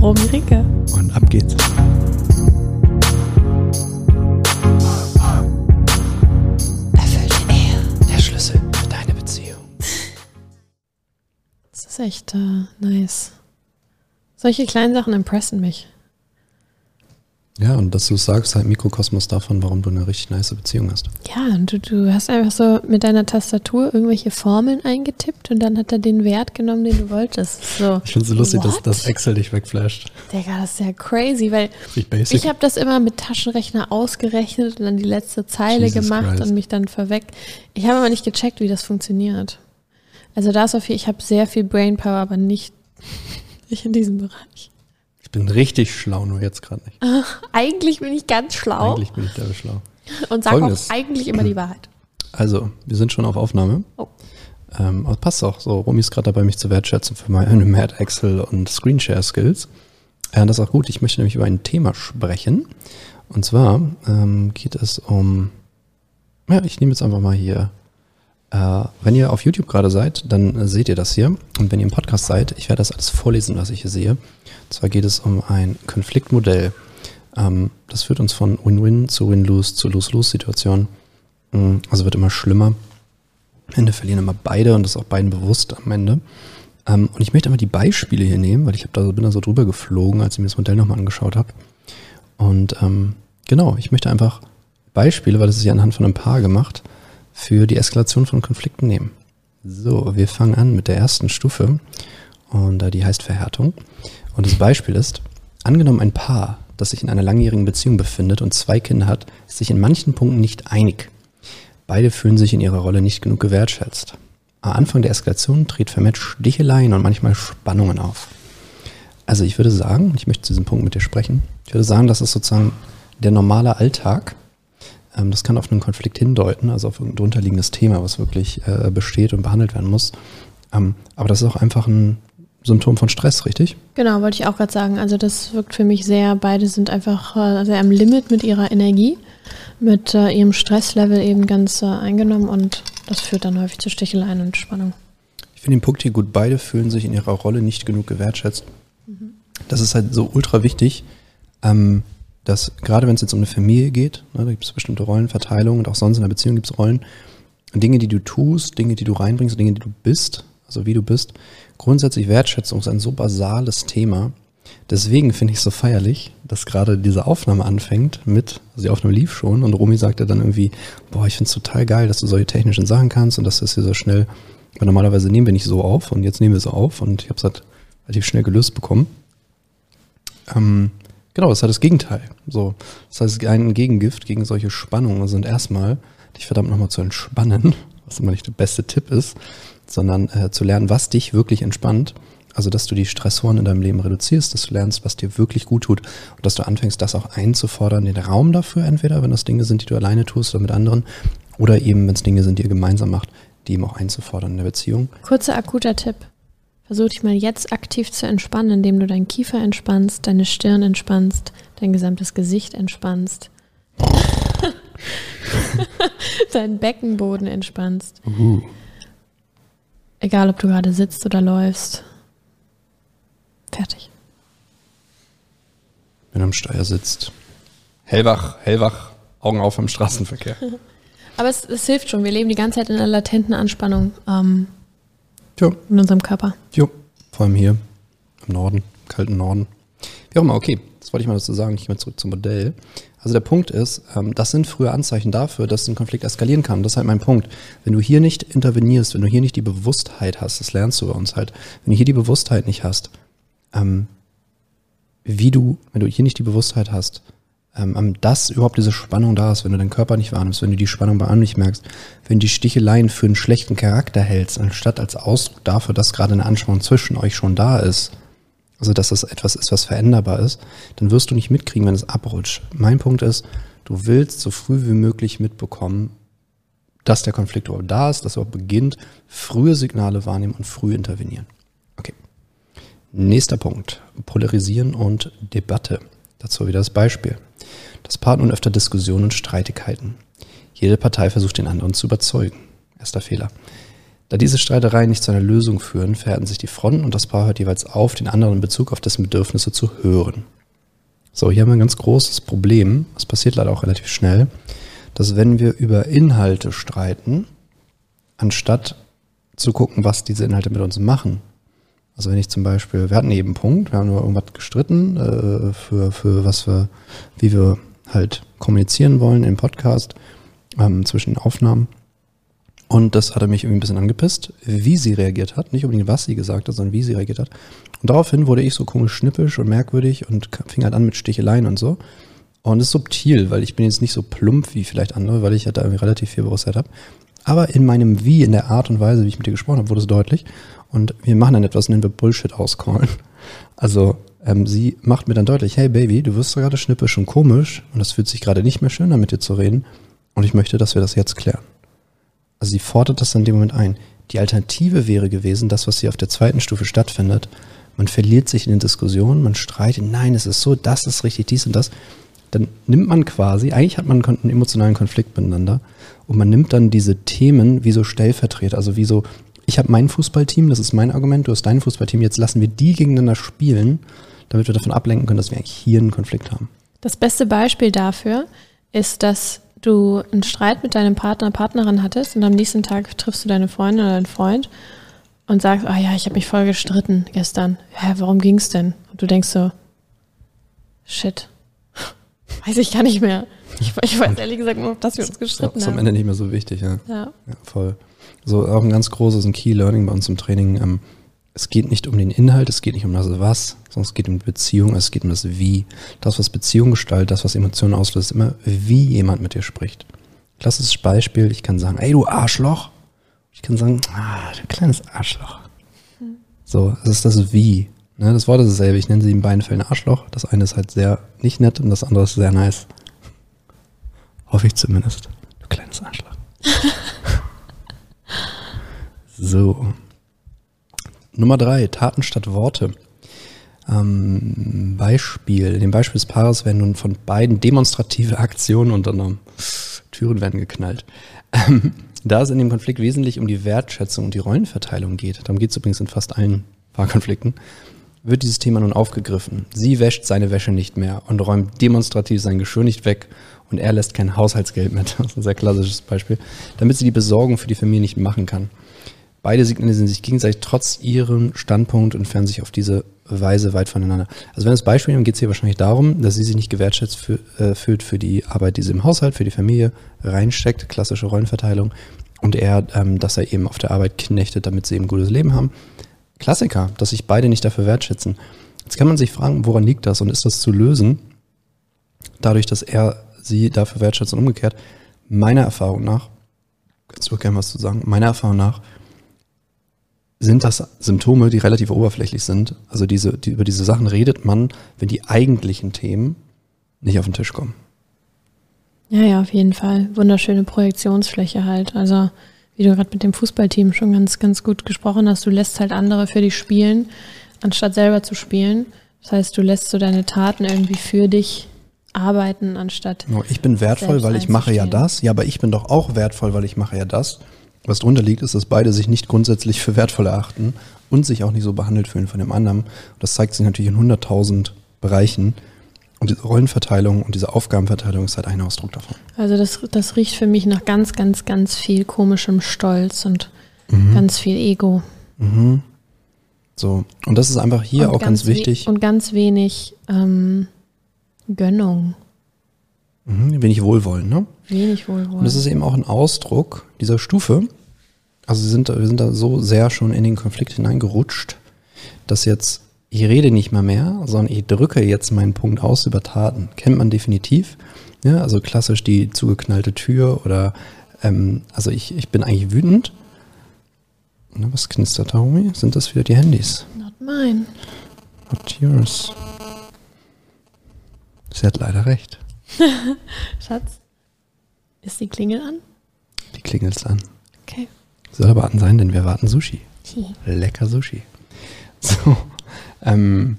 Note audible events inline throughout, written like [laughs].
Romy Rinke. Und ab geht's. Erfüllte Ehe, der Schlüssel für deine Beziehung. Das ist echt äh, nice. Solche kleinen Sachen impressen mich. Ja, und dass du sagst, halt Mikrokosmos davon, warum du eine richtig nice Beziehung hast. Ja, und du, du hast einfach so mit deiner Tastatur irgendwelche Formeln eingetippt und dann hat er den Wert genommen, den du wolltest. So, ich finde es so lustig, dass, dass Excel dich wegflasht. Digga, das ist ja crazy, weil ich habe das immer mit Taschenrechner ausgerechnet und dann die letzte Zeile Jesus gemacht Christ. und mich dann verweckt. Ich habe aber nicht gecheckt, wie das funktioniert. Also da ist auf jeden ich habe sehr viel Brainpower, aber nicht, [laughs] nicht in diesem Bereich. Ich bin richtig schlau, nur jetzt gerade nicht. [laughs] eigentlich bin ich ganz schlau. Eigentlich bin ich sehr schlau. Und sag auch eigentlich immer die Wahrheit. Also, wir sind schon auf Aufnahme. Oh. Ähm, aber passt auch so. Romy ist gerade dabei, mich zu wertschätzen für meine [laughs] Mad Excel und Screenshare Skills. Äh, das ist auch gut. Ich möchte nämlich über ein Thema sprechen. Und zwar ähm, geht es um, ja, ich nehme jetzt einfach mal hier wenn ihr auf YouTube gerade seid, dann äh, seht ihr das hier. Und wenn ihr im Podcast seid, ich werde das alles vorlesen, was ich hier sehe. Und zwar geht es um ein Konfliktmodell. Ähm, das führt uns von Win-Win zu Win-Lose zu Lose-Lose-Situation. Mhm, also wird immer schlimmer. Am Ende verlieren immer beide und das ist auch beiden bewusst am Ende. Ähm, und ich möchte einmal die Beispiele hier nehmen, weil ich da, bin da so drüber geflogen, als ich mir das Modell nochmal angeschaut habe. Und ähm, genau, ich möchte einfach Beispiele, weil das ist ja anhand von einem Paar gemacht, für die Eskalation von Konflikten nehmen. So, wir fangen an mit der ersten Stufe und äh, die heißt Verhärtung. Und das Beispiel ist, angenommen ein Paar, das sich in einer langjährigen Beziehung befindet und zwei Kinder hat, ist sich in manchen Punkten nicht einig. Beide fühlen sich in ihrer Rolle nicht genug gewertschätzt. Am Anfang der Eskalation tritt vermehrt Sticheleien und manchmal Spannungen auf. Also ich würde sagen, ich möchte zu diesem Punkt mit dir sprechen, ich würde sagen, das ist sozusagen der normale Alltag ähm, das kann auf einen Konflikt hindeuten, also auf ein drunterliegendes Thema, was wirklich äh, besteht und behandelt werden muss. Ähm, aber das ist auch einfach ein Symptom von Stress, richtig? Genau, wollte ich auch gerade sagen. Also das wirkt für mich sehr, beide sind einfach äh, sehr am Limit mit ihrer Energie, mit äh, ihrem Stresslevel eben ganz äh, eingenommen und das führt dann häufig zu Sticheleien und Spannung. Ich finde den Punkt hier gut, beide fühlen sich in ihrer Rolle nicht genug gewertschätzt. Mhm. Das ist halt so ultra wichtig. Ähm, dass gerade wenn es jetzt um eine Familie geht, ne, da gibt es bestimmte Rollenverteilungen und auch sonst in der Beziehung gibt es Rollen, Dinge, die du tust, Dinge, die du reinbringst, Dinge, die du bist, also wie du bist. Grundsätzlich Wertschätzung ist ein so basales Thema. Deswegen finde ich es so feierlich, dass gerade diese Aufnahme anfängt mit, also die Aufnahme lief schon und Romy sagte dann irgendwie, boah, ich finde es total geil, dass du solche technischen Sachen kannst und dass das hier so schnell, weil normalerweise nehmen wir nicht so auf und jetzt nehmen wir es auf und ich habe es halt relativ schnell gelöst bekommen. Ähm, Genau, ist halt das Gegenteil. So, das heißt, ein Gegengift gegen solche Spannungen sind erstmal, dich verdammt nochmal zu entspannen, [laughs] was immer nicht der beste Tipp ist, sondern äh, zu lernen, was dich wirklich entspannt. Also, dass du die Stressoren in deinem Leben reduzierst, dass du lernst, was dir wirklich gut tut und dass du anfängst, das auch einzufordern, den Raum dafür, entweder wenn das Dinge sind, die du alleine tust oder mit anderen, oder eben, wenn es Dinge sind, die ihr gemeinsam macht, die eben auch einzufordern in der Beziehung. Kurzer akuter Tipp. Versuch dich mal jetzt aktiv zu entspannen, indem du deinen Kiefer entspannst, deine Stirn entspannst, dein gesamtes Gesicht entspannst. [laughs] deinen Beckenboden entspannst. Uh. Egal, ob du gerade sitzt oder läufst. Fertig. Wenn du am Steuer sitzt. Hellwach, hellwach, Augen auf im Straßenverkehr. [laughs] Aber es, es, hilft schon. Wir leben die ganze Zeit in einer latenten Anspannung. Ähm, Jo. In unserem Körper. Jo, vor allem hier im Norden, im kalten Norden. Wie auch immer, okay, das wollte ich mal dazu sagen. Ich gehe mal zurück zum Modell. Also der Punkt ist, ähm, das sind frühe Anzeichen dafür, dass ein Konflikt eskalieren kann. Das ist halt mein Punkt. Wenn du hier nicht intervenierst, wenn du hier nicht die Bewusstheit hast, das lernst du bei uns halt, wenn du hier die Bewusstheit nicht hast, ähm, wie du, wenn du hier nicht die Bewusstheit hast, ähm, dass überhaupt diese Spannung da ist, wenn du deinen Körper nicht wahrnimmst, wenn du die Spannung bei anderen nicht merkst, wenn du die Sticheleien für einen schlechten Charakter hältst, anstatt als Ausdruck dafür, dass gerade eine Anspannung zwischen euch schon da ist, also dass das etwas ist, was veränderbar ist, dann wirst du nicht mitkriegen, wenn es abrutscht. Mein Punkt ist, du willst so früh wie möglich mitbekommen, dass der Konflikt überhaupt da ist, dass er beginnt, frühe Signale wahrnehmen und früh intervenieren. Okay. Nächster Punkt. Polarisieren und Debatte. Dazu wieder das Beispiel. Das Part nun öfter Diskussionen und Streitigkeiten. Jede Partei versucht den anderen zu überzeugen. Erster Fehler. Da diese Streitereien nicht zu einer Lösung führen, verhärten sich die Fronten und das Paar hört jeweils auf, den anderen in Bezug auf dessen Bedürfnisse zu hören. So, hier haben wir ein ganz großes Problem. Das passiert leider auch relativ schnell, dass wenn wir über Inhalte streiten, anstatt zu gucken, was diese Inhalte mit uns machen. Also wenn ich zum Beispiel, wir hatten eben einen Punkt, wir haben nur irgendwas gestritten, äh, für, für was wir, wie wir halt kommunizieren wollen im Podcast, ähm, zwischen Aufnahmen. Und das hat er mich irgendwie ein bisschen angepisst, wie sie reagiert hat. Nicht unbedingt, was sie gesagt hat, sondern wie sie reagiert hat. Und daraufhin wurde ich so komisch schnippisch und merkwürdig und fing halt an mit Sticheleien und so. Und es ist subtil, weil ich bin jetzt nicht so plump wie vielleicht andere, weil ich halt da irgendwie relativ viel Bewusstheit habe. Aber in meinem Wie, in der Art und Weise, wie ich mit dir gesprochen habe, wurde es deutlich. Und wir machen dann etwas, nennen wir Bullshit auscallen. Also ähm, sie macht mir dann deutlich, hey Baby, du wirst gerade schnippisch und komisch und es fühlt sich gerade nicht mehr schön an, mit dir zu reden. Und ich möchte, dass wir das jetzt klären. Also sie fordert das in dem Moment ein. Die Alternative wäre gewesen, das, was hier auf der zweiten Stufe stattfindet. Man verliert sich in den Diskussionen, man streitet, nein, es ist so, das ist richtig, dies und das. Dann nimmt man quasi, eigentlich hat man einen emotionalen Konflikt miteinander und man nimmt dann diese Themen wie so Stellvertreter, also wie so, ich habe mein Fußballteam, das ist mein Argument, du hast dein Fußballteam, jetzt lassen wir die gegeneinander spielen, damit wir davon ablenken können, dass wir eigentlich hier einen Konflikt haben. Das beste Beispiel dafür ist, dass du einen Streit mit deinem Partner, Partnerin hattest und am nächsten Tag triffst du deine Freundin oder deinen Freund und sagst, ah oh ja, ich habe mich voll gestritten gestern. Hä, warum ging's denn? Und du denkst so, shit, weiß ich gar nicht mehr. Ich, ich weiß ehrlich gesagt nur, dass wir uns gestritten haben. Ist am Ende nicht mehr so wichtig, ja. Ja, ja voll. So auch ein ganz großes ein Key Learning bei uns im Training. Ähm, es geht nicht um den Inhalt, es geht nicht um das Was, sondern es geht um die Beziehung, es geht um das Wie. Das, was Beziehung gestaltet, das, was Emotionen auslöst, ist immer, wie jemand mit dir spricht. Klassisches Beispiel, ich kann sagen, ey du Arschloch. Ich kann sagen, ah, du kleines Arschloch. Hm. So, es ist das Wie. Ne, das Wort ist dasselbe. Ich nenne sie in beiden Fällen Arschloch. Das eine ist halt sehr nicht nett und das andere ist sehr nice. Hoffe ich zumindest. Du kleines Arschloch. [laughs] so. Nummer drei, Taten statt Worte. Ähm, Beispiel. In dem Beispiel des Paares werden nun von beiden demonstrative Aktionen unternommen. Türen werden geknallt. Ähm, da es in dem Konflikt wesentlich um die Wertschätzung und die Rollenverteilung geht, darum geht es übrigens in fast allen Paarkonflikten, wird dieses Thema nun aufgegriffen. Sie wäscht seine Wäsche nicht mehr und räumt demonstrativ sein Geschirr nicht weg und er lässt kein Haushaltsgeld mit. Das ist ein sehr klassisches Beispiel. Damit sie die Besorgung für die Familie nicht machen kann. Beide signalisieren sich gegenseitig trotz ihrem Standpunkt und entfernen sich auf diese Weise weit voneinander. Also wenn wir das Beispiel nehmen, geht es hier wahrscheinlich darum, dass sie sich nicht gewertschätzt für, äh, fühlt für die Arbeit, die sie im Haushalt, für die Familie reinsteckt, klassische Rollenverteilung, und er, ähm, dass er eben auf der Arbeit knechtet, damit sie eben ein gutes Leben haben. Klassiker, dass sich beide nicht dafür wertschätzen. Jetzt kann man sich fragen, woran liegt das und ist das zu lösen? Dadurch, dass er sie dafür wertschätzt und umgekehrt. Meiner Erfahrung nach, kannst du gerne was zu sagen, meiner Erfahrung nach sind das Symptome, die relativ oberflächlich sind. Also diese, die, über diese Sachen redet man, wenn die eigentlichen Themen nicht auf den Tisch kommen. Ja, ja, auf jeden Fall. Wunderschöne Projektionsfläche halt. Also, wie du gerade mit dem Fußballteam schon ganz, ganz gut gesprochen hast, du lässt halt andere für dich spielen, anstatt selber zu spielen. Das heißt, du lässt so deine Taten irgendwie für dich arbeiten, anstatt. Ich bin wertvoll, weil ich mache ja das. Ja, aber ich bin doch auch wertvoll, weil ich mache ja das. Was drunter liegt, ist, dass beide sich nicht grundsätzlich für wertvoll erachten und sich auch nicht so behandelt fühlen von dem anderen. Das zeigt sich natürlich in 100.000 Bereichen. Und diese Rollenverteilung und diese Aufgabenverteilung ist halt ein Ausdruck davon. Also das, das riecht für mich nach ganz, ganz, ganz viel komischem Stolz und mhm. ganz viel Ego. Mhm. So, und das ist einfach hier und auch ganz, ganz wichtig. Und ganz wenig ähm, Gönnung. Mhm, wenig Wohlwollen, ne? Wenig Wohlwollen. Und das ist eben auch ein Ausdruck dieser Stufe. Also sind, wir sind da so sehr schon in den Konflikt hineingerutscht, dass jetzt, ich rede nicht mal mehr, sondern ich drücke jetzt meinen Punkt aus über Taten. Kennt man definitiv. Ja, also klassisch die zugeknallte Tür oder ähm, also ich, ich bin eigentlich wütend. Na, was knistert da, Romy? Sind das wieder die Handys? Not mine. Not yours. Sie hat leider recht. [laughs] Schatz, ist die Klingel an? Die Klingel ist an. Okay. Soll aber an sein, denn wir warten Sushi. Lecker Sushi. So, ähm,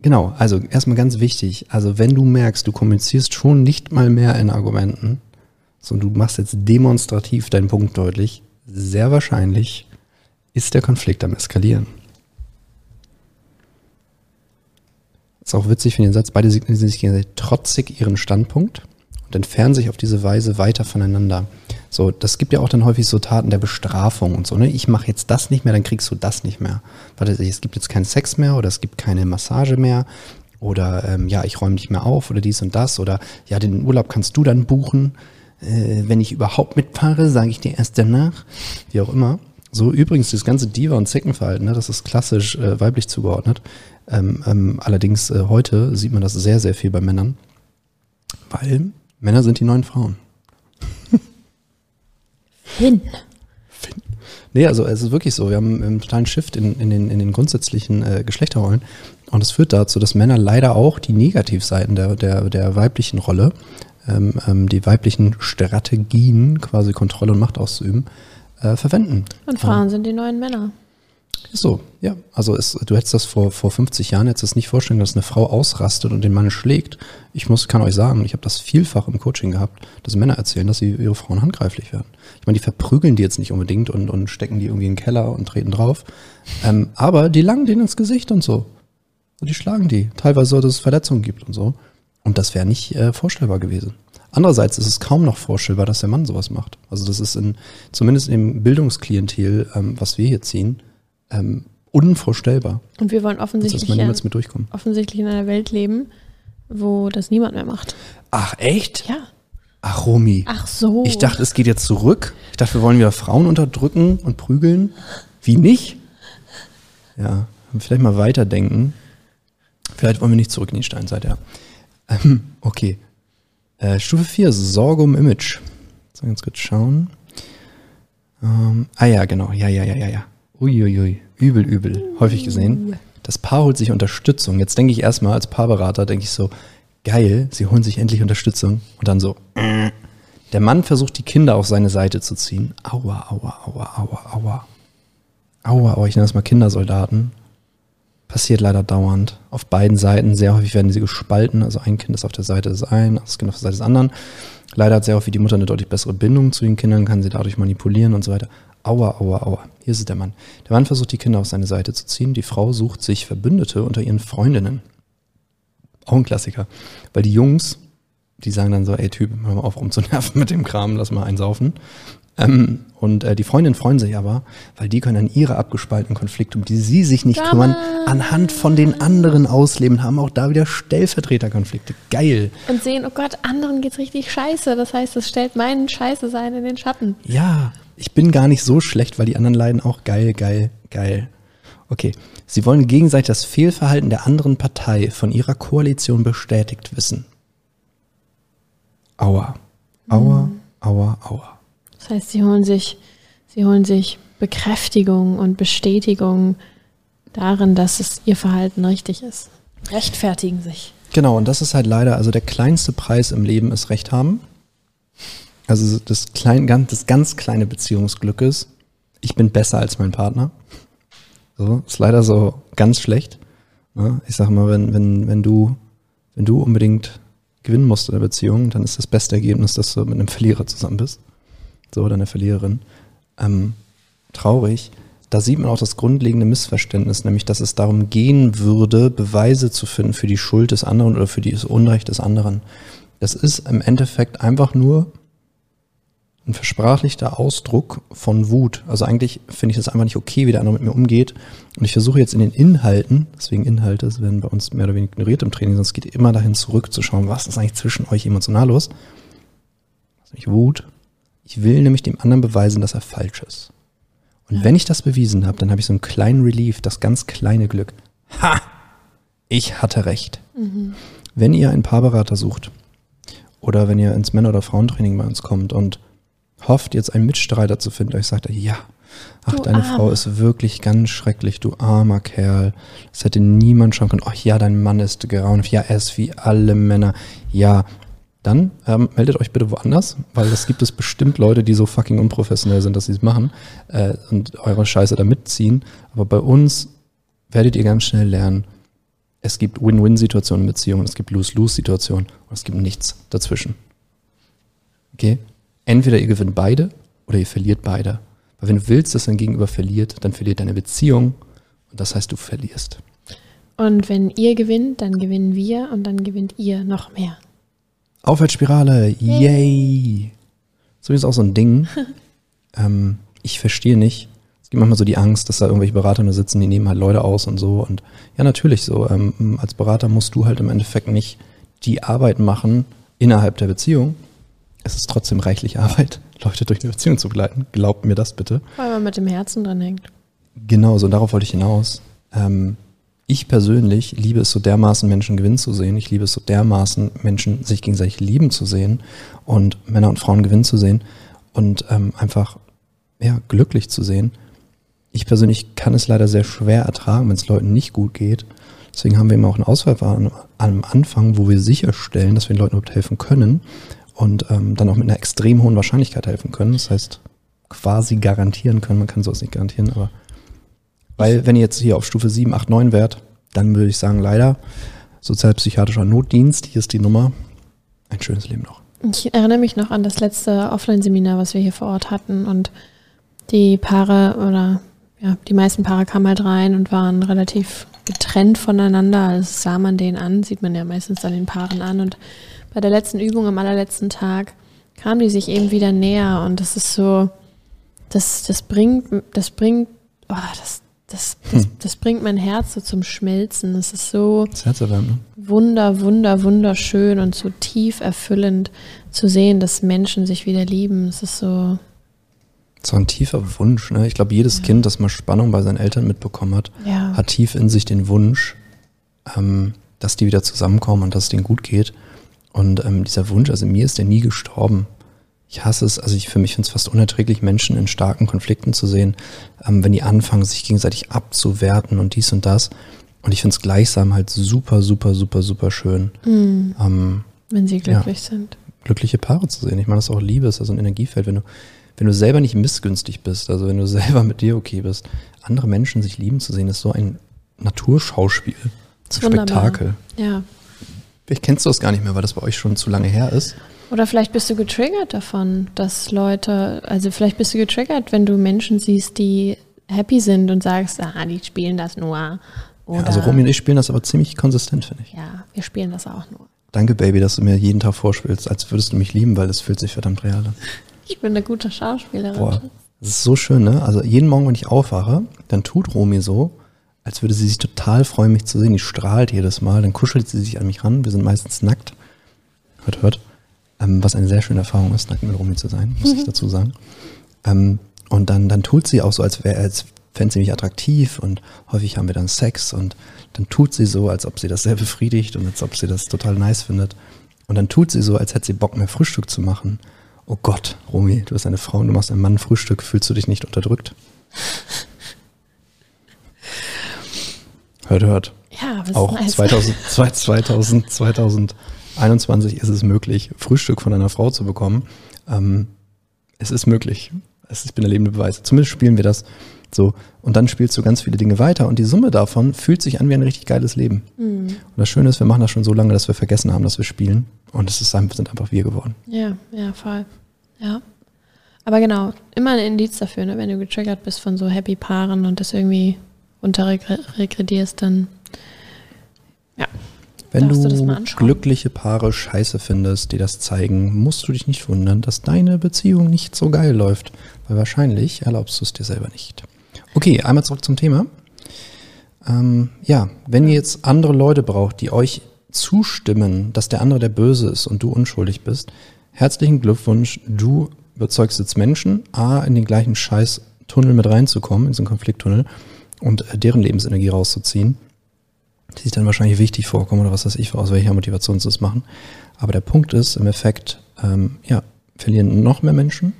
genau, also erstmal ganz wichtig, also wenn du merkst, du kommunizierst schon nicht mal mehr in Argumenten, sondern du machst jetzt demonstrativ deinen Punkt deutlich, sehr wahrscheinlich ist der Konflikt am Eskalieren. Ist auch witzig, ihr den Satz, beide signalisieren sich trotzig ihren Standpunkt und entfernen sich auf diese Weise weiter voneinander. So, das gibt ja auch dann häufig so Taten der Bestrafung und so, ne? Ich mache jetzt das nicht mehr, dann kriegst du das nicht mehr. Warte, es gibt jetzt keinen Sex mehr oder es gibt keine Massage mehr oder ähm, ja, ich räume nicht mehr auf oder dies und das oder ja, den Urlaub kannst du dann buchen. Äh, wenn ich überhaupt mitfahre, sage ich dir erst danach, wie auch immer. So übrigens, das ganze Diva- und Zeckenverhalten, ne, das ist klassisch äh, weiblich zugeordnet. Ähm, ähm, allerdings äh, heute sieht man das sehr, sehr viel bei Männern, weil Männer sind die neuen Frauen. [laughs] Finn. Finn. Nee, also es ist wirklich so. Wir haben einen totalen Shift in, in, den, in den grundsätzlichen äh, Geschlechterrollen. Und es führt dazu, dass Männer leider auch die Negativseiten der, der, der weiblichen Rolle, ähm, ähm, die weiblichen Strategien, quasi Kontrolle und Macht auszuüben, äh, verwenden. Und Frauen ähm, sind die neuen Männer. So, ja. Also es, du hättest das vor, vor 50 Jahren jetzt nicht vorstellen, dass eine Frau ausrastet und den Mann schlägt. Ich muss, kann euch sagen, ich habe das vielfach im Coaching gehabt, dass Männer erzählen, dass sie ihre Frauen handgreiflich werden. Ich meine, die verprügeln die jetzt nicht unbedingt und, und stecken die irgendwie in den Keller und treten drauf. Ähm, aber die langen denen ins Gesicht und so. Und die schlagen die. Teilweise, dass es Verletzungen gibt und so. Und das wäre nicht äh, vorstellbar gewesen. Andererseits ist es kaum noch vorstellbar, dass der Mann sowas macht. Also das ist in, zumindest im Bildungsklientel, ähm, was wir hier ziehen, ähm, unvorstellbar. Und wir wollen offensichtlich, man niemals mit durchkommen. offensichtlich in einer Welt leben, wo das niemand mehr macht. Ach, echt? Ja. Ach, Romy. Ach so. Ich dachte, es geht jetzt zurück. Ich dachte, wir wollen wieder Frauen unterdrücken und prügeln. Wie nicht? Ja, vielleicht mal weiterdenken. Vielleicht wollen wir nicht zurück in die Steinzeit, ja. Ähm, okay. Äh, Stufe 4, Sorge um Image. So, ganz kurz schauen. Ähm, ah ja, genau. Ja, ja, ja, ja, ja. Uiuiui, übel, übel, häufig gesehen. Das Paar holt sich Unterstützung. Jetzt denke ich erstmal als Paarberater, denke ich so, geil, sie holen sich endlich Unterstützung. Und dann so, äh. der Mann versucht die Kinder auf seine Seite zu ziehen. Aua, aua, aua, aua, aua. Aua, aua, ich nenne das mal Kindersoldaten. Passiert leider dauernd. Auf beiden Seiten. Sehr häufig werden sie gespalten. Also ein Kind ist auf der Seite des einen, das Kind auf der Seite des anderen. Leider hat sehr häufig die Mutter eine deutlich bessere Bindung zu den Kindern, kann sie dadurch manipulieren und so weiter. Aua, aua, aua. Hier ist der Mann. Der Mann versucht, die Kinder auf seine Seite zu ziehen. Die Frau sucht sich Verbündete unter ihren Freundinnen. Auch ein Klassiker. Weil die Jungs, die sagen dann so, ey Typ, hör mal auf rumzunerven mit dem Kram, lass mal einsaufen. Ähm, und äh, die Freundinnen freuen sich aber, weil die können an ihre abgespaltenen Konflikte, um die sie sich nicht Damn. kümmern, anhand von den anderen ausleben, haben auch da wieder Stellvertreterkonflikte. Geil. Und sehen, oh Gott, anderen geht's richtig scheiße. Das heißt, es stellt meinen Scheiße sein in den Schatten. Ja, ich bin gar nicht so schlecht, weil die anderen leiden auch geil, geil, geil. Okay. Sie wollen gegenseitig das Fehlverhalten der anderen Partei von ihrer Koalition bestätigt wissen. Aua. Aua, mhm. aua, aua. Das heißt, sie holen sich, sie holen sich Bekräftigung und Bestätigung darin, dass es ihr Verhalten richtig ist. Rechtfertigen sich. Genau, und das ist halt leider, also der kleinste Preis im Leben ist Recht haben. Also das, klein, das ganz kleine Beziehungsglück ist, ich bin besser als mein Partner. So, ist leider so ganz schlecht. Ne? Ich sag mal, wenn, wenn, wenn du, wenn du unbedingt gewinnen musst in der Beziehung, dann ist das beste Ergebnis, dass du mit einem Verlierer zusammen bist. So, oder einer Verliererin. Ähm, traurig. Da sieht man auch das grundlegende Missverständnis, nämlich, dass es darum gehen würde, Beweise zu finden für die Schuld des anderen oder für das Unrecht des anderen. Das ist im Endeffekt einfach nur ein versprachlichter Ausdruck von Wut. Also eigentlich finde ich das einfach nicht okay, wie der andere mit mir umgeht. Und ich versuche jetzt in den Inhalten, deswegen Inhalte werden bei uns mehr oder weniger ignoriert im Training, sonst geht immer dahin zurückzuschauen, was ist eigentlich zwischen euch emotional los. Das ist nämlich Wut. Ich will nämlich dem anderen beweisen, dass er falsch ist. Und ja. wenn ich das bewiesen habe, dann habe ich so einen kleinen Relief, das ganz kleine Glück. Ha! Ich hatte recht. Mhm. Wenn ihr einen Paarberater sucht oder wenn ihr ins Männer- oder Frauentraining bei uns kommt und hofft, jetzt einen Mitstreiter zu finden, euch sagt, ja, Ach, du deine Arme. Frau ist wirklich ganz schrecklich, du armer Kerl. Das hätte niemand schon können. Ach ja, dein Mann ist grauenhaft. Ja, er ist wie alle Männer. Ja, dann ähm, meldet euch bitte woanders, weil es gibt es bestimmt Leute, die so fucking unprofessionell sind, dass sie es machen äh, und eure Scheiße da mitziehen. Aber bei uns werdet ihr ganz schnell lernen, es gibt Win-Win-Situationen in Beziehungen, es gibt Lose-Lose-Situationen und es gibt nichts dazwischen. Okay? Entweder ihr gewinnt beide oder ihr verliert beide. Weil wenn du willst, dass dein Gegenüber verliert, dann verliert deine Beziehung und das heißt, du verlierst. Und wenn ihr gewinnt, dann gewinnen wir und dann gewinnt ihr noch mehr. Aufwärtsspirale, yay! yay. So ist auch so ein Ding. [laughs] ähm, ich verstehe nicht. Es gibt manchmal so die Angst, dass da irgendwelche Berater nur sitzen, die nehmen halt Leute aus und so. Und ja, natürlich so. Ähm, als Berater musst du halt im Endeffekt nicht die Arbeit machen innerhalb der Beziehung. Es ist trotzdem reichlich Arbeit, [laughs] Leute durch eine Beziehung zu begleiten. Glaubt mir das bitte. Weil man mit dem Herzen dran hängt. Genau, so darauf wollte ich hinaus. Ähm, ich persönlich liebe es so dermaßen, Menschen gewinnen zu sehen. Ich liebe es so dermaßen, Menschen sich gegenseitig lieben zu sehen und Männer und Frauen gewinnen zu sehen und ähm, einfach ja, glücklich zu sehen. Ich persönlich kann es leider sehr schwer ertragen, wenn es Leuten nicht gut geht. Deswegen haben wir immer auch ein Auswahlverfahren am Anfang, wo wir sicherstellen, dass wir den Leuten überhaupt helfen können und ähm, dann auch mit einer extrem hohen Wahrscheinlichkeit helfen können. Das heißt, quasi garantieren können. Man kann sowas nicht garantieren, aber weil wenn ihr jetzt hier auf Stufe 7, 8, 9 wärt, dann würde ich sagen, leider, sozialpsychiatrischer Notdienst, hier ist die Nummer. Ein schönes Leben noch. Ich erinnere mich noch an das letzte Offline-Seminar, was wir hier vor Ort hatten und die Paare oder ja, die meisten Paare kamen halt rein und waren relativ getrennt voneinander. Das sah man denen an, sieht man ja meistens an den Paaren an. Und bei der letzten Übung am allerletzten Tag kamen die sich eben wieder näher und das ist so, das, das bringt, das bringt, oh, das, das, das, hm. das, bringt mein Herz so zum Schmelzen. Es ist so ne? wunder, wunder, wunderschön und so tief erfüllend zu sehen, dass Menschen sich wieder lieben. Es ist so. So ein tiefer Wunsch. Ne? Ich glaube, jedes ja. Kind, das mal Spannung bei seinen Eltern mitbekommen hat, ja. hat tief in sich den Wunsch, ähm, dass die wieder zusammenkommen und dass es denen gut geht. Und ähm, dieser Wunsch, also mir ist der nie gestorben ich hasse es, also ich für mich finde es fast unerträglich, Menschen in starken Konflikten zu sehen, ähm, wenn die anfangen, sich gegenseitig abzuwerten und dies und das. Und ich finde es gleichsam halt super, super, super, super schön. Mhm. Ähm, wenn sie glücklich ja, sind. Glückliche Paare zu sehen. Ich meine, das ist auch Liebe, ist also ein Energiefeld. Wenn du, wenn du selber nicht missgünstig bist, also wenn du selber mit dir okay bist, andere Menschen sich lieben zu sehen, ist so ein Naturschauspiel. Ein Spektakel. Ja. Vielleicht kennst du das gar nicht mehr, weil das bei euch schon zu lange her ist. Oder vielleicht bist du getriggert davon, dass Leute, also vielleicht bist du getriggert, wenn du Menschen siehst, die happy sind und sagst, ah, die spielen das nur. Ja, also Romy und ich spielen das aber ziemlich konsistent, finde ich. Ja, wir spielen das auch nur. Danke, Baby, dass du mir jeden Tag vorspielst, als würdest du mich lieben, weil das fühlt sich verdammt real an. Ich bin eine gute Schauspielerin. Boah, das ist so schön, ne? Also jeden Morgen, wenn ich aufwache, dann tut Romy so, als würde sie sich total freuen, mich zu sehen. Die strahlt jedes Mal, dann kuschelt sie sich an mich ran. Wir sind meistens nackt. Hört, hört ähm, was eine sehr schöne Erfahrung ist, nackt mit Romy zu sein, muss ich dazu sagen. Ähm, und dann, dann tut sie auch so, als wäre, als fände sie mich attraktiv und häufig haben wir dann Sex und dann tut sie so, als ob sie das sehr befriedigt und als ob sie das total nice findet. Und dann tut sie so, als hätte sie Bock mehr Frühstück zu machen. Oh Gott, Romy, du bist eine Frau und du machst einem Mann Frühstück, fühlst du dich nicht unterdrückt? Hört, hört. Ja, was auch nice. 2000, 2000, 2000, 21 ist es möglich, Frühstück von einer Frau zu bekommen. Ähm, es ist möglich. Ich bin der lebende Beweis. Zumindest spielen wir das so. Und dann spielst du ganz viele Dinge weiter und die Summe davon fühlt sich an wie ein richtig geiles Leben. Mhm. Und das Schöne ist, wir machen das schon so lange, dass wir vergessen haben, dass wir spielen. Und es ist, sind einfach wir geworden. Ja, ja, voll. Ja. Aber genau, immer ein Indiz dafür, ne? wenn du getriggert bist von so happy Paaren und das irgendwie unterregredierst, dann ja, wenn du, du glückliche Paare scheiße findest, die das zeigen, musst du dich nicht wundern, dass deine Beziehung nicht so geil läuft. Weil wahrscheinlich erlaubst du es dir selber nicht. Okay, einmal zurück zum Thema. Ähm, ja, wenn ihr jetzt andere Leute braucht, die euch zustimmen, dass der andere der Böse ist und du unschuldig bist, herzlichen Glückwunsch. Du überzeugst jetzt Menschen, A, in den gleichen Scheiß-Tunnel mit reinzukommen, in so einen Konflikttunnel und äh, deren Lebensenergie rauszuziehen die sich dann wahrscheinlich wichtig vorkommen oder was weiß ich, aus welcher Motivation sie es machen. Aber der Punkt ist, im Effekt, ähm, ja, verlieren noch mehr Menschen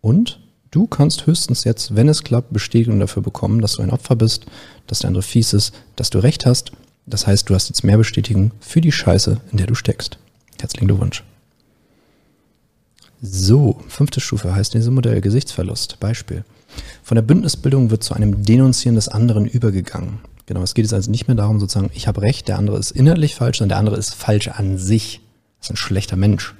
und Du kannst höchstens jetzt, wenn es klappt, Bestätigung dafür bekommen, dass du ein Opfer bist, dass der andere fies ist, dass du recht hast. Das heißt, du hast jetzt mehr Bestätigung für die Scheiße, in der du steckst. Herzlichen Glückwunsch. So, fünfte Stufe heißt in diesem Modell Gesichtsverlust. Beispiel. Von der Bündnisbildung wird zu einem Denunzieren des anderen übergegangen. Genau, es geht jetzt also nicht mehr darum, sozusagen, ich habe recht, der andere ist inhaltlich falsch, sondern der andere ist falsch an sich. Das ist ein schlechter Mensch.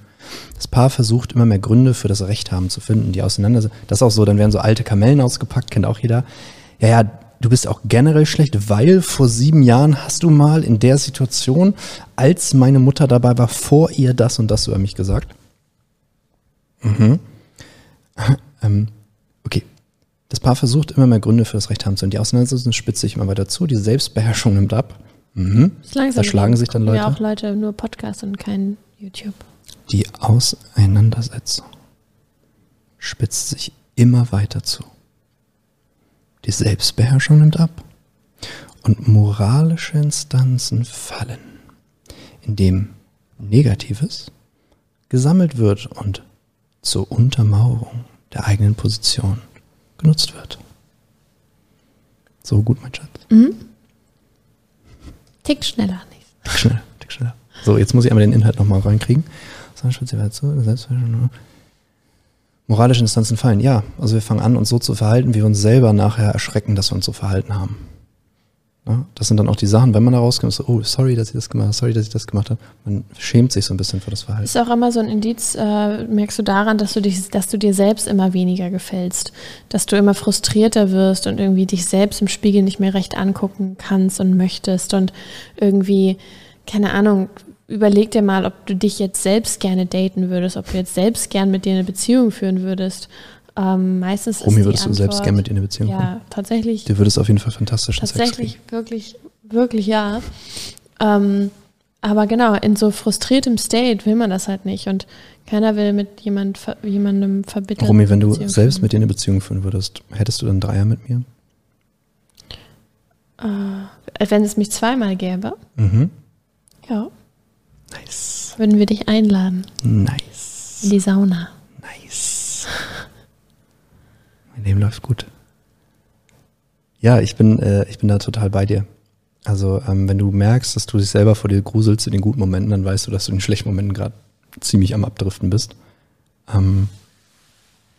Das Paar versucht immer mehr Gründe für das Recht haben zu finden, die Auseinandersetzung. Das ist auch so, dann werden so alte Kamellen ausgepackt, kennt auch jeder. Ja, ja, du bist auch generell schlecht, weil vor sieben Jahren hast du mal in der Situation, als meine Mutter dabei war, vor ihr das und das über mich gesagt. Mhm. ähm, okay. Das Paar versucht immer mehr Gründe für das Recht haben zu. Und die Auseinandersetzung spitzt sich immer weiter zu. Die Selbstbeherrschung nimmt ab. Mhm. Da schlagen sich dann Leute. Ja, auch Leute nur Podcast und kein YouTube. Die Auseinandersetzung spitzt sich immer weiter zu. Die Selbstbeherrschung nimmt ab und moralische Instanzen fallen, indem Negatives gesammelt wird und zur Untermauerung der eigenen Position genutzt wird. So gut, mein Schatz. Mhm. Tickt schneller nicht. Tick schneller, tick schneller. So, jetzt muss ich einmal den Inhalt nochmal reinkriegen. Moralische Instanzen fallen. Ja, also wir fangen an, uns so zu verhalten, wie wir uns selber nachher erschrecken, dass wir uns so verhalten haben. Ja, das sind dann auch die Sachen, wenn man da rauskommt, so, oh, sorry, dass ich das gemacht habe, sorry, dass ich das gemacht habe. Man schämt sich so ein bisschen für das Verhalten. Ist auch immer so ein Indiz, äh, merkst du daran, dass du dich, dass du dir selbst immer weniger gefällst, dass du immer frustrierter wirst und irgendwie dich selbst im Spiegel nicht mehr recht angucken kannst und möchtest und irgendwie, keine Ahnung, überleg dir mal, ob du dich jetzt selbst gerne daten würdest, ob du jetzt selbst gern mit dir eine Beziehung führen würdest ähm, meistens Romy, würdest Antwort, du selbst gerne mit dir eine Beziehung Ja, kommen? tatsächlich. Du würdest auf jeden Fall fantastisch Tatsächlich, wirklich, wirklich ja. Ähm, aber genau, in so frustriertem State will man das halt nicht und keiner will mit jemand, jemandem verbittern. Romy, wenn du Beziehung selbst mit dir eine Beziehung führen würdest, hättest du dann Dreier mit mir? Äh, wenn es mich zweimal gäbe? Mhm. Ja. Nice. Würden wir dich einladen? Nice. In die Sauna. Nice. Mein Leben läuft gut. Ja, ich bin, äh, ich bin da total bei dir. Also, ähm, wenn du merkst, dass du dich selber vor dir gruselst in den guten Momenten, dann weißt du, dass du in den schlechten Momenten gerade ziemlich am Abdriften bist. Ähm,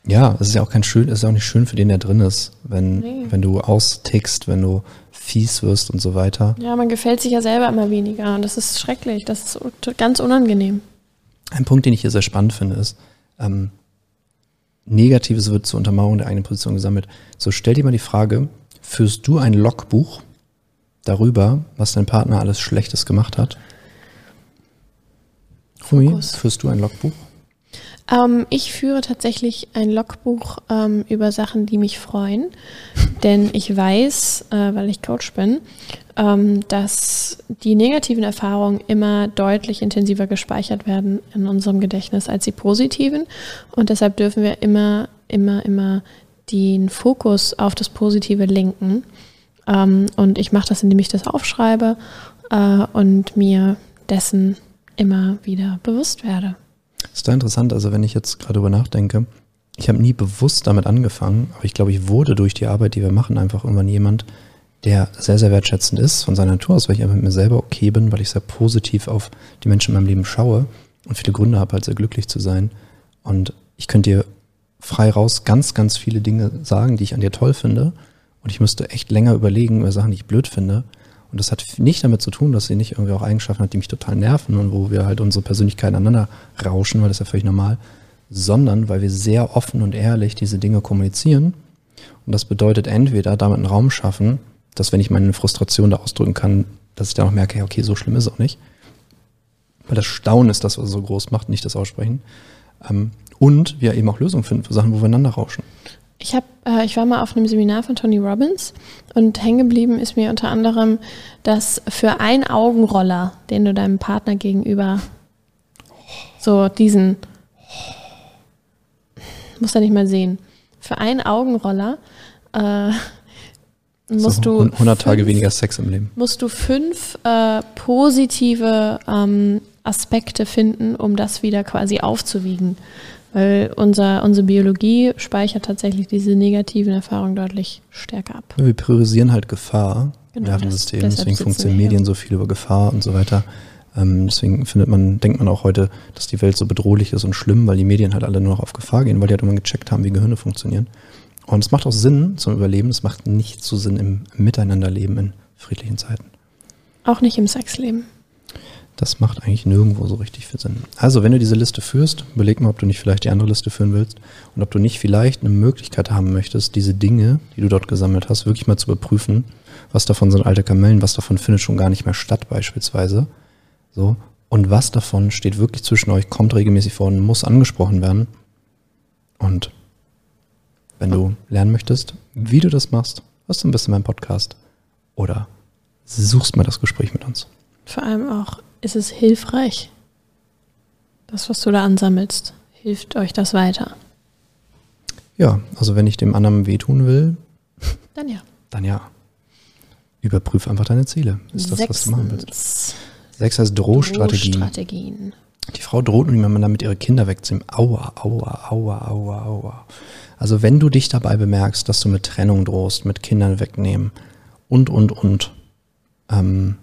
ja, es ist ja auch kein schön, es ist auch nicht schön für den, der drin ist, wenn, nee. wenn du austickst, wenn du fies wirst und so weiter. Ja, man gefällt sich ja selber immer weniger und das ist schrecklich, das ist ganz unangenehm. Ein Punkt, den ich hier sehr spannend finde, ist, ähm, Negatives wird zur Untermauerung der eigenen Position gesammelt. So stell dir mal die Frage, führst du ein Logbuch darüber, was dein Partner alles Schlechtes gemacht hat? Rumi, führst du ein Logbuch? Ähm, ich führe tatsächlich ein Logbuch ähm, über Sachen, die mich freuen, [laughs] denn ich weiß, äh, weil ich Coach bin, dass die negativen Erfahrungen immer deutlich intensiver gespeichert werden in unserem Gedächtnis als die positiven und deshalb dürfen wir immer, immer, immer den Fokus auf das Positive lenken. Ähm, und ich mache das, indem ich das aufschreibe äh, und mir dessen immer wieder bewusst werde. Das ist da interessant, also wenn ich jetzt gerade darüber nachdenke, ich habe nie bewusst damit angefangen, aber ich glaube, ich wurde durch die Arbeit, die wir machen, einfach irgendwann jemand, der sehr, sehr wertschätzend ist von seiner Natur aus, weil ich einfach mit mir selber okay bin, weil ich sehr positiv auf die Menschen in meinem Leben schaue und viele Gründe habe, halt sehr glücklich zu sein. Und ich könnte dir frei raus ganz, ganz viele Dinge sagen, die ich an dir toll finde. Und ich müsste echt länger überlegen über Sachen, die ich blöd finde. Und das hat nicht damit zu tun, dass sie nicht irgendwie auch Eigenschaften hat, die mich total nerven und wo wir halt unsere Persönlichkeiten aneinander rauschen, weil das ist ja völlig normal, sondern weil wir sehr offen und ehrlich diese Dinge kommunizieren. Und das bedeutet entweder damit einen Raum schaffen, dass wenn ich meine Frustration da ausdrücken kann, dass ich dann auch merke, okay, so schlimm ist es auch nicht. Weil das Staunen ist das, was so groß macht, nicht das Aussprechen. Ähm, und wir eben auch Lösungen finden für Sachen, wo wir einander rauschen. Ich, hab, äh, ich war mal auf einem Seminar von Tony Robbins und hängen geblieben ist mir unter anderem, dass für einen Augenroller, den du deinem Partner gegenüber so diesen, muss er nicht mal sehen, für einen Augenroller äh, musst so, du 100 Tage fünf, weniger Sex im Leben. Musst du fünf äh, positive ähm, Aspekte finden, um das wieder quasi aufzuwiegen. Weil unser, unsere Biologie speichert tatsächlich diese negativen Erfahrungen deutlich stärker ab. Wir priorisieren halt Gefahr genau, Nervensystem, deswegen funktionieren Medien so viel über Gefahr und so weiter. Ähm, deswegen findet man, denkt man auch heute, dass die Welt so bedrohlich ist und schlimm, weil die Medien halt alle nur noch auf Gefahr gehen, weil die halt immer gecheckt haben, wie Gehirne funktionieren. Und es macht auch Sinn zum Überleben, es macht nicht so Sinn im Miteinanderleben in friedlichen Zeiten. Auch nicht im Sexleben. Das macht eigentlich nirgendwo so richtig viel Sinn. Also, wenn du diese Liste führst, überleg mal, ob du nicht vielleicht die andere Liste führen willst und ob du nicht vielleicht eine Möglichkeit haben möchtest, diese Dinge, die du dort gesammelt hast, wirklich mal zu überprüfen. Was davon sind alte Kamellen, was davon findet schon gar nicht mehr statt, beispielsweise. So. Und was davon steht wirklich zwischen euch, kommt regelmäßig vor und muss angesprochen werden. Und wenn du lernen möchtest, wie du das machst, was du ein bisschen meinem Podcast oder suchst mal das Gespräch mit uns. Vor allem auch ist es hilfreich. Das, was du da ansammelst, hilft euch das weiter. Ja, also wenn ich dem anderen wehtun will, dann ja. Dann ja. Überprüf einfach deine Ziele. Ist das, was du machen willst? Sechs heißt Drohstrategien. Drohstrategien. Die Frau droht und man damit ihre Kinder wegzieht. Aua, aua, aua, aua, aua. Also wenn du dich dabei bemerkst, dass du mit Trennung drohst, mit Kindern wegnehmen und, und, und, ähm,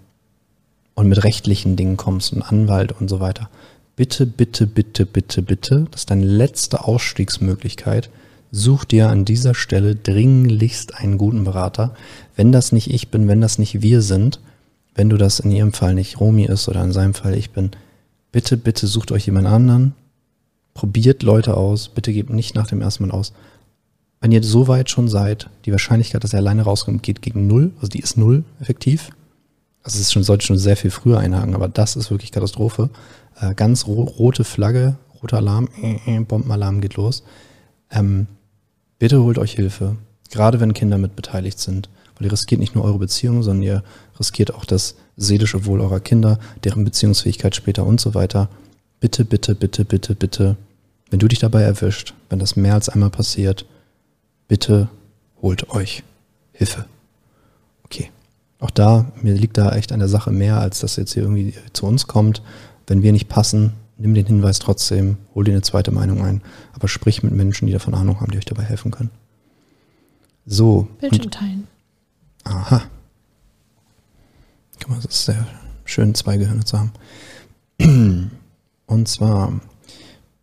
und mit rechtlichen Dingen kommst und Anwalt und so weiter, bitte, bitte, bitte, bitte, bitte, das ist deine letzte Ausstiegsmöglichkeit, such dir an dieser Stelle dringlichst einen guten Berater. Wenn das nicht ich bin, wenn das nicht wir sind, wenn du das in ihrem Fall nicht Romi ist oder in seinem Fall ich bin, bitte, bitte sucht euch jemand anderen, probiert Leute aus, bitte gebt nicht nach dem ersten Mal aus. Wenn ihr so weit schon seid, die Wahrscheinlichkeit, dass er alleine rauskommt, geht gegen null, also die ist null effektiv. Also es schon, sollte schon sehr viel früher einhaken, aber das ist wirklich Katastrophe. Äh, ganz ro rote Flagge, roter Alarm, äh, äh, Bombenalarm geht los. Ähm, bitte holt euch Hilfe, gerade wenn Kinder mit beteiligt sind, weil ihr riskiert nicht nur eure Beziehung, sondern ihr riskiert auch das seelische Wohl eurer Kinder, deren Beziehungsfähigkeit später und so weiter. Bitte, bitte, bitte, bitte, bitte, wenn du dich dabei erwischt, wenn das mehr als einmal passiert, bitte holt euch Hilfe. Auch da, mir liegt da echt an der Sache mehr, als dass jetzt hier irgendwie zu uns kommt. Wenn wir nicht passen, nimm den Hinweis trotzdem, hol dir eine zweite Meinung ein, aber sprich mit Menschen, die davon Ahnung haben, die euch dabei helfen können. So. Bildschirm teilen. Aha. Das ist sehr schön, zwei Gehirne zu haben. Und zwar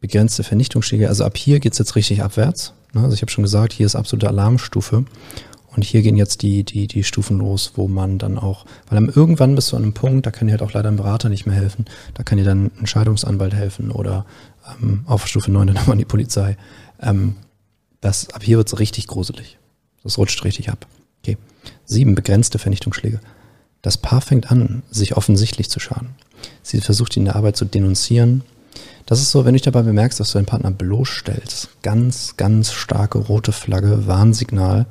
begrenzte Vernichtungsschläge. Also ab hier geht es jetzt richtig abwärts. Ne? Also ich habe schon gesagt, hier ist absolute Alarmstufe. Und hier gehen jetzt die, die, die Stufen los, wo man dann auch, weil dann irgendwann bist du an einem Punkt, da kann dir halt auch leider ein Berater nicht mehr helfen, da kann dir dann ein Scheidungsanwalt helfen oder ähm, auf Stufe 9 dann nochmal die Polizei. Ähm, das, ab hier wird es richtig gruselig. Das rutscht richtig ab. Okay. Sieben, begrenzte Vernichtungsschläge. Das Paar fängt an, sich offensichtlich zu schaden. Sie versucht ihn in der Arbeit zu denunzieren. Das ist so, wenn du dich dabei bemerkst, dass du deinen Partner bloßstellst. Ganz, ganz starke rote Flagge, Warnsignal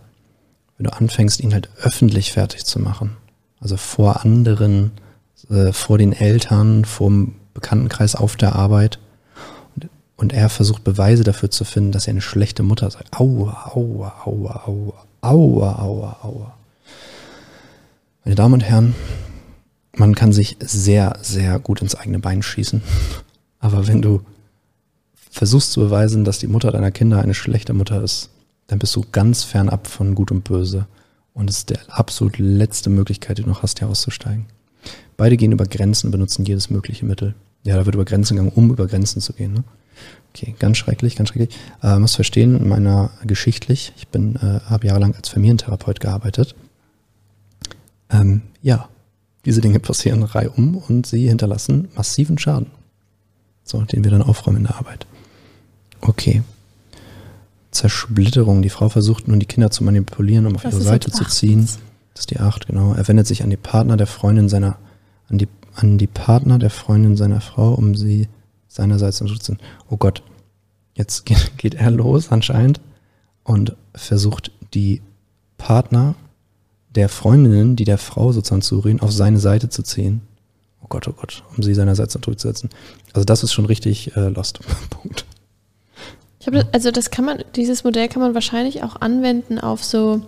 wenn du anfängst, ihn halt öffentlich fertig zu machen, also vor anderen, äh, vor den Eltern, vor dem Bekanntenkreis auf der Arbeit, und, und, er versucht Beweise dafür zu finden, dass er eine schlechte Mutter sei. Aua, aua, aua, aua, aua, aua, aua. Meine Damen und Herren, man kann sich sehr, sehr gut ins eigene Bein schießen. Aber wenn du versuchst zu beweisen, dass die Mutter deiner Kinder eine schlechte Mutter ist, dann bist du ganz fernab von Gut und Böse. Und es ist die absolut letzte Möglichkeit, die du noch hast, hier auszusteigen. Beide gehen über Grenzen benutzen jedes mögliche Mittel. Ja, da wird über Grenzen gegangen, um über Grenzen zu gehen. Ne? Okay, ganz schrecklich, ganz schrecklich. Äh, muss verstehen, in meiner geschichtlich, ich äh, habe jahrelang als Familientherapeut gearbeitet. Ähm, ja, diese Dinge passieren reihum und sie hinterlassen massiven Schaden. So, den wir dann aufräumen in der Arbeit. Okay, Zersplitterung. Die Frau versucht nun, die Kinder zu manipulieren, um auf das ihre Seite zu ziehen. Das ist die acht, genau. Er wendet sich an die Partner der Freundin seiner, an die, an die Partner der Freundin seiner Frau, um sie seinerseits zu unterstützen. Oh Gott. Jetzt [laughs] geht, geht er los anscheinend und versucht die Partner der Freundinnen, die der Frau sozusagen zureden, auf seine Seite zu ziehen. Oh Gott, oh Gott, um sie seinerseits durchzusetzen. Also das ist schon richtig äh, lost. [laughs] Punkt. Ich habe, also das kann man, dieses Modell kann man wahrscheinlich auch anwenden auf so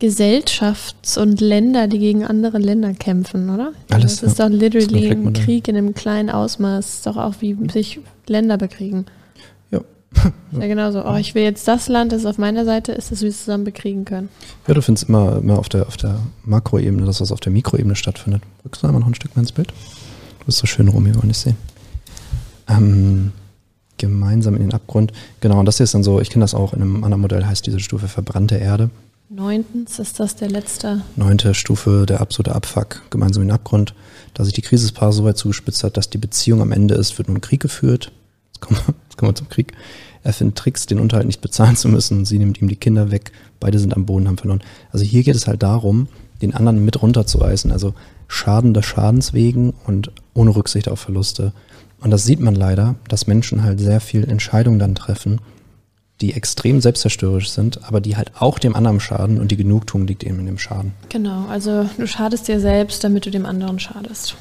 Gesellschafts- und Länder, die gegen andere Länder kämpfen, oder? Alles. Das ist ja. doch literally ein Krieg in einem kleinen Ausmaß, ist doch auch wie sich Länder bekriegen. Ja, genau so. Oh, ich will jetzt das Land, das auf meiner Seite ist, das wir zusammen bekriegen können. Ja, du findest immer, immer auf der, auf der Makroebene, dass was auf der Mikroebene stattfindet. Rückst du einmal noch ein Stück mehr ins Bild? Du bist so schön rum, hier wollen nicht sehen. Ähm, gemeinsam in den Abgrund. Genau, und das hier ist dann so, ich kenne das auch, in einem anderen Modell heißt diese Stufe verbrannte Erde. Neuntens ist das der letzte. Neunte Stufe, der absolute Abfuck, gemeinsam in den Abgrund. Da sich die Krise des Paares so weit zugespitzt hat, dass die Beziehung am Ende ist, wird nun Krieg geführt. Jetzt kommen, wir, jetzt kommen wir zum Krieg. Er findet Tricks, den Unterhalt nicht bezahlen zu müssen. Sie nimmt ihm die Kinder weg. Beide sind am Boden, haben verloren. Also hier geht es halt darum, den anderen mit runterzureißen. Also Schaden des Schadens wegen und ohne Rücksicht auf Verluste. Und das sieht man leider, dass Menschen halt sehr viel Entscheidungen dann treffen, die extrem selbstzerstörerisch sind, aber die halt auch dem anderen schaden und die Genugtuung liegt eben in dem Schaden. Genau, also du schadest dir selbst, damit du dem anderen schadest.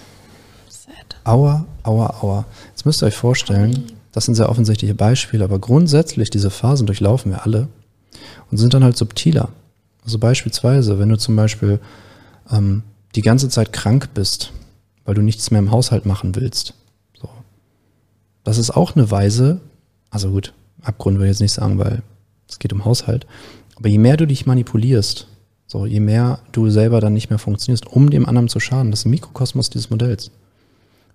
Sad. Aua, aua, aua. Jetzt müsst ihr euch vorstellen, das sind sehr offensichtliche Beispiele, aber grundsätzlich diese Phasen durchlaufen wir alle und sind dann halt subtiler. Also beispielsweise, wenn du zum Beispiel ähm, die ganze Zeit krank bist, weil du nichts mehr im Haushalt machen willst. So. Das ist auch eine Weise, also gut, Abgrund würde ich jetzt nicht sagen, weil es geht um Haushalt. Aber je mehr du dich manipulierst, so, je mehr du selber dann nicht mehr funktionierst, um dem anderen zu schaden, das ist ein Mikrokosmos dieses Modells.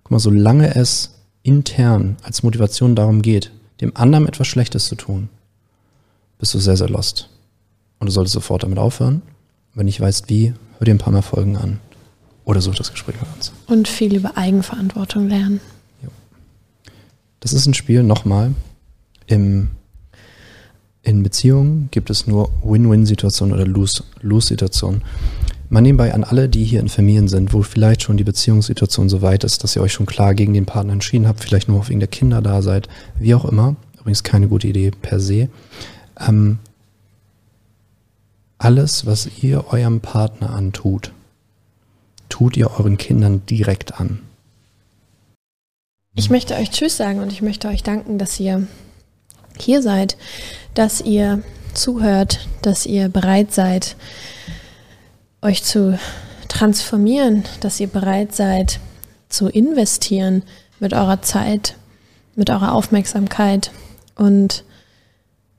Guck mal, solange es intern als Motivation darum geht, dem anderen etwas Schlechtes zu tun, bist du sehr, sehr lost. Und du solltest sofort damit aufhören. Wenn du nicht weißt wie, hör dir ein paar mehr Folgen an. Oder such das Gespräch mit uns. Und viel über Eigenverantwortung lernen. Das ist ein Spiel, nochmal, im, in Beziehungen gibt es nur Win-Win-Situationen oder Lose-Situationen. Man nebenbei an alle, die hier in Familien sind, wo vielleicht schon die Beziehungssituation so weit ist, dass ihr euch schon klar gegen den Partner entschieden habt, vielleicht nur wegen der Kinder da seid, wie auch immer. Übrigens keine gute Idee per se. Ähm, alles, was ihr eurem Partner antut, tut ihr euren Kindern direkt an. Ich möchte euch Tschüss sagen und ich möchte euch danken, dass ihr hier seid, dass ihr zuhört, dass ihr bereit seid, euch zu transformieren, dass ihr bereit seid zu investieren mit eurer Zeit, mit eurer Aufmerksamkeit. Und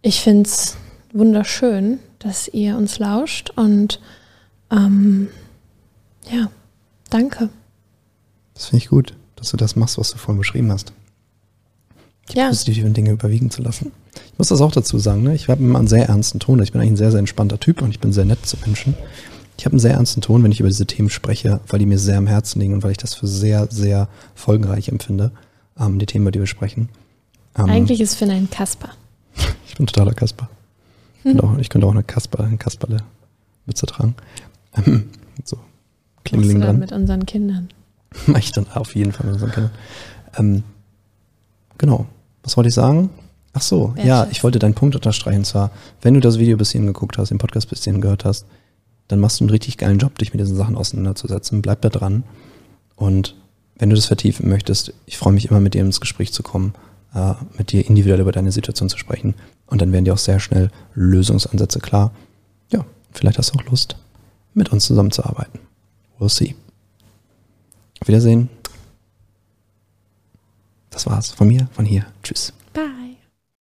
ich finde es wunderschön, dass ihr uns lauscht und ähm, ja, danke. Das finde ich gut, dass du das machst, was du vorhin beschrieben hast die ja. positiven Dinge überwiegen zu lassen. Ich muss das auch dazu sagen, ne? ich habe immer einen sehr ernsten Ton. Ich bin eigentlich ein sehr, sehr entspannter Typ und ich bin sehr nett zu Menschen. Ich habe einen sehr ernsten Ton, wenn ich über diese Themen spreche, weil die mir sehr am Herzen liegen und weil ich das für sehr, sehr folgenreich empfinde, ähm, die Themen, über die wir sprechen. Ähm, eigentlich ist Finn ein Kasper. [laughs] ich bin totaler Kasper. Ich könnte auch, ich könnte auch eine Kasper, eine Kasperle Mütze tragen. Ähm, so, Klingeling dran. mit unseren Kindern. [laughs] Mach ich dann auf jeden Fall mit unseren Kindern. Ähm, genau. Was wollte ich sagen? Ach so, ja, ich wollte deinen Punkt unterstreichen. Zwar, wenn du das Video bis hierhin geguckt hast, den Podcast bis hierhin gehört hast, dann machst du einen richtig geilen Job, dich mit diesen Sachen auseinanderzusetzen. Bleib da dran. Und wenn du das vertiefen möchtest, ich freue mich immer, mit dir ins Gespräch zu kommen, äh, mit dir individuell über deine Situation zu sprechen. Und dann werden dir auch sehr schnell Lösungsansätze klar. Ja, vielleicht hast du auch Lust, mit uns zusammenzuarbeiten. We'll see. Auf Wiedersehen. Das war's von mir, von hier. Tschüss.